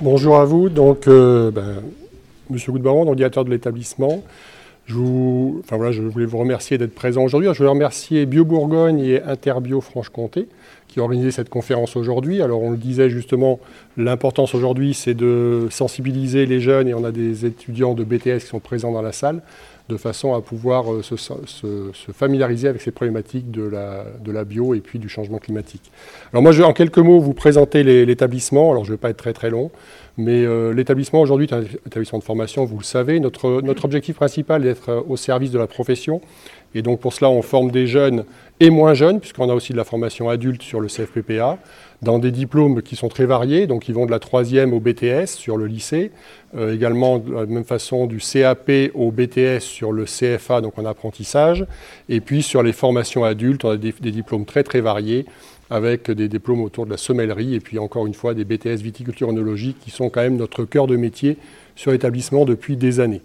Bonjour à vous. Donc, euh, ben, Monsieur Goudbaron, directeur de l'établissement. Je, enfin, je voulais vous remercier d'être présent aujourd'hui. Je voulais remercier Bio Bourgogne et Interbio Franche-Comté qui ont organisé cette conférence aujourd'hui. Alors on le disait justement, l'importance aujourd'hui c'est de sensibiliser les jeunes et on a des étudiants de BTS qui sont présents dans la salle de façon à pouvoir euh, se, familiariser avec ces problématiques de la, de la, bio et puis du changement climatique. Alors moi, je vais en quelques mots vous présenter l'établissement. Alors je ne vais pas être très très long, mais euh, l'établissement aujourd'hui est un établissement de formation, vous le savez. Notre, objectif principal est d'être au service de la profession. Et donc pour cela, on forme des jeunes et moins jeunes, puisqu'on a aussi de la formation adulte sur le CFPPA dans des diplômes qui sont très variés, donc ils vont de la troisième au BTS sur le lycée, euh, également de la même façon du CAP au BTS sur le CFA, donc en apprentissage, et puis sur les formations adultes, on a des, diplômes très très variés, avec des diplômes autour de la sommellerie, et puis encore une fois des BTS viticulture œnologie, qui sont quand même notre cœur de métier sur l'établissement depuis des années.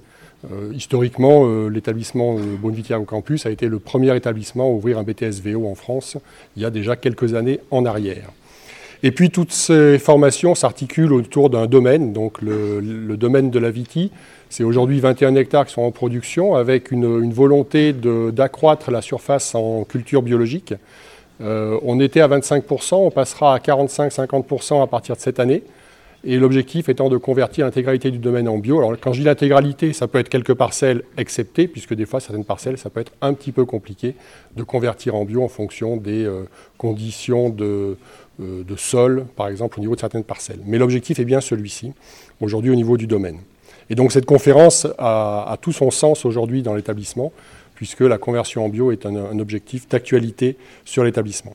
Euh, historiquement, euh, l'établissement Bonne au Campus a été le premier établissement à ouvrir un BTS VO en France il y a déjà quelques années en arrière. Et puis toutes ces formations s'articulent autour d'un domaine, donc le, domaine de la Viti. C'est aujourd'hui 21 hectares qui sont en production avec une, volonté d'accroître la surface en culture biologique. Euh, on était à 25%, on passera à 45-50% à partir de cette année. Et l'objectif étant de convertir l'intégralité du domaine en bio. Alors quand je dis l'intégralité, ça peut être quelques parcelles exceptées, puisque des fois certaines parcelles, ça peut être un petit peu compliqué de convertir en bio en fonction des euh, conditions euh, de sol, par exemple, au niveau de certaines parcelles. Mais l'objectif est bien celui-ci, aujourd'hui au niveau du domaine. Et donc cette conférence a, tout son sens aujourd'hui dans l'établissement, puisque la conversion en bio est un, objectif d'actualité sur l'établissement.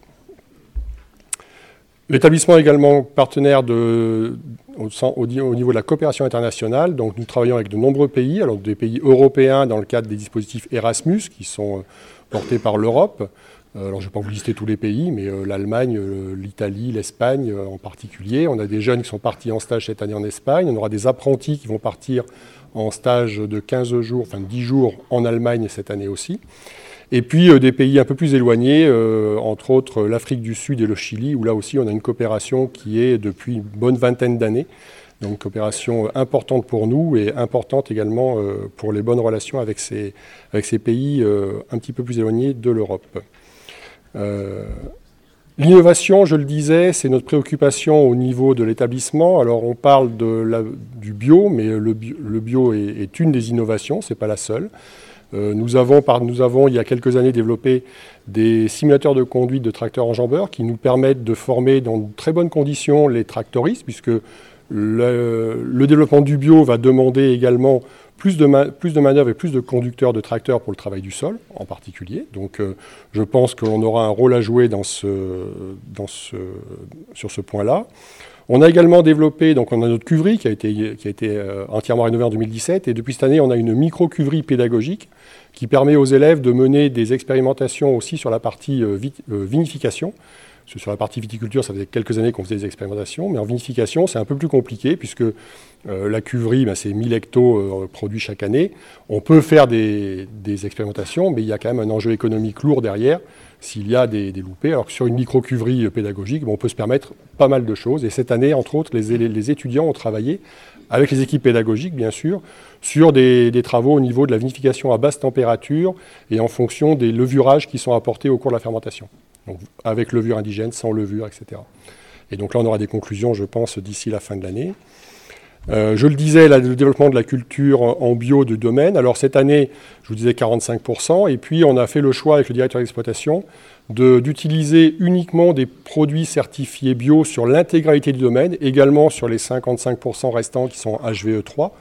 L'établissement est également partenaire de, au, niveau de la coopération internationale. Donc nous travaillons avec de nombreux pays, alors des pays européens dans le cadre des dispositifs Erasmus qui sont euh, portés par l'Europe, alors je ne vais pas vous lister tous les pays, mais euh, l'Allemagne, euh, l'Italie, l'Espagne en particulier. On a des jeunes qui sont partis en stage cette année en Espagne. On aura des apprentis qui vont partir en stage de 15 jours, enfin 10 jours en Allemagne cette année aussi. Et puis des pays un peu plus éloignés, entre autres l'Afrique du Sud et le Chili, où là aussi on a une coopération qui est depuis une bonne vingtaine d'années. Donc une coopération importante pour nous et importante également pour les bonnes relations avec ces pays un petit peu plus éloignés de l'Europe. Euh, l'innovation, je le disais, c'est notre préoccupation au niveau de l'établissement. Alors on parle du bio, mais le bio, est, une des innovations, ce n'est pas la seule. Euh, nous, avons, nous avons, il y a quelques années, développé des simulateurs de conduite de tracteurs enjambeurs qui nous permettent de former dans de très bonnes conditions les tractoristes, puisque le, développement du bio va demander également plus de, de manœuvres et plus de conducteurs de tracteurs pour le travail du sol en particulier. Donc euh, je pense qu'on aura un rôle à jouer sur ce point-là. On a également développé, donc on a notre cuverie qui a été, qui a été euh, entièrement rénovée en 2017, et depuis cette année, on a une micro-cuverie pédagogique qui permet aux élèves de mener des expérimentations aussi sur la partie euh, vinification sur la partie viticulture, ça faisait quelques années qu'on faisait des expérimentations, mais en vinification, c'est un peu plus compliqué, puisque euh, la cuverie, ben, c'est 1000 hectos euh, produits chaque année. On peut faire des, expérimentations, mais il y a quand même un enjeu économique lourd derrière s'il y a des, loupés. Alors que sur une micro-cuverie euh, pédagogique, ben, on peut se permettre pas mal de choses. Et cette année, entre autres, les, les étudiants ont travaillé, avec les équipes pédagogiques, bien sûr, sur des, des, travaux au niveau de la vinification à basse température et en fonction des levurages qui sont apportés au cours de la fermentation avec levure indigène, sans levure, etc. Et donc là, on aura des conclusions, je pense, d'ici la fin de l'année. Euh, je le disais, le développement de la culture en bio du domaine. Alors cette année, je vous disais 45%, et puis on a fait le choix avec le directeur d'exploitation d'utiliser uniquement des produits certifiés bio sur l'intégralité du domaine, également sur les 55% restants qui sont HVE3.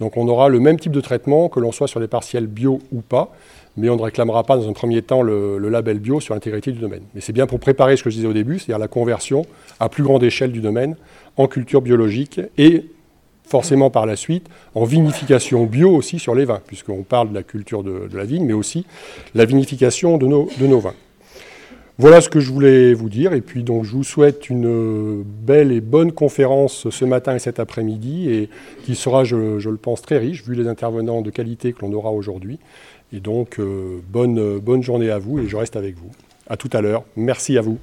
Donc on aura le même type de traitement que l'on soit sur les partiels bio ou pas mais on ne réclamera pas dans un premier temps le, label bio sur l'intégrité du domaine. Mais c'est bien pour préparer ce que je disais au début, c'est-à-dire la conversion à plus grande échelle du domaine en culture biologique et forcément par la suite en vinification bio aussi sur les vins, puisqu'on parle de la culture de, la vigne, mais aussi la vinification de nos, de nos vins. Voilà ce que je voulais vous dire. Et puis donc je vous souhaite une belle et bonne conférence ce matin et cet après-midi, et qui sera, je, je, le pense, très riche, vu les intervenants de qualité que l'on aura aujourd'hui. Et donc, euh, bonne, bonne journée à vous et je reste avec vous. À tout à l'heure. Merci à vous.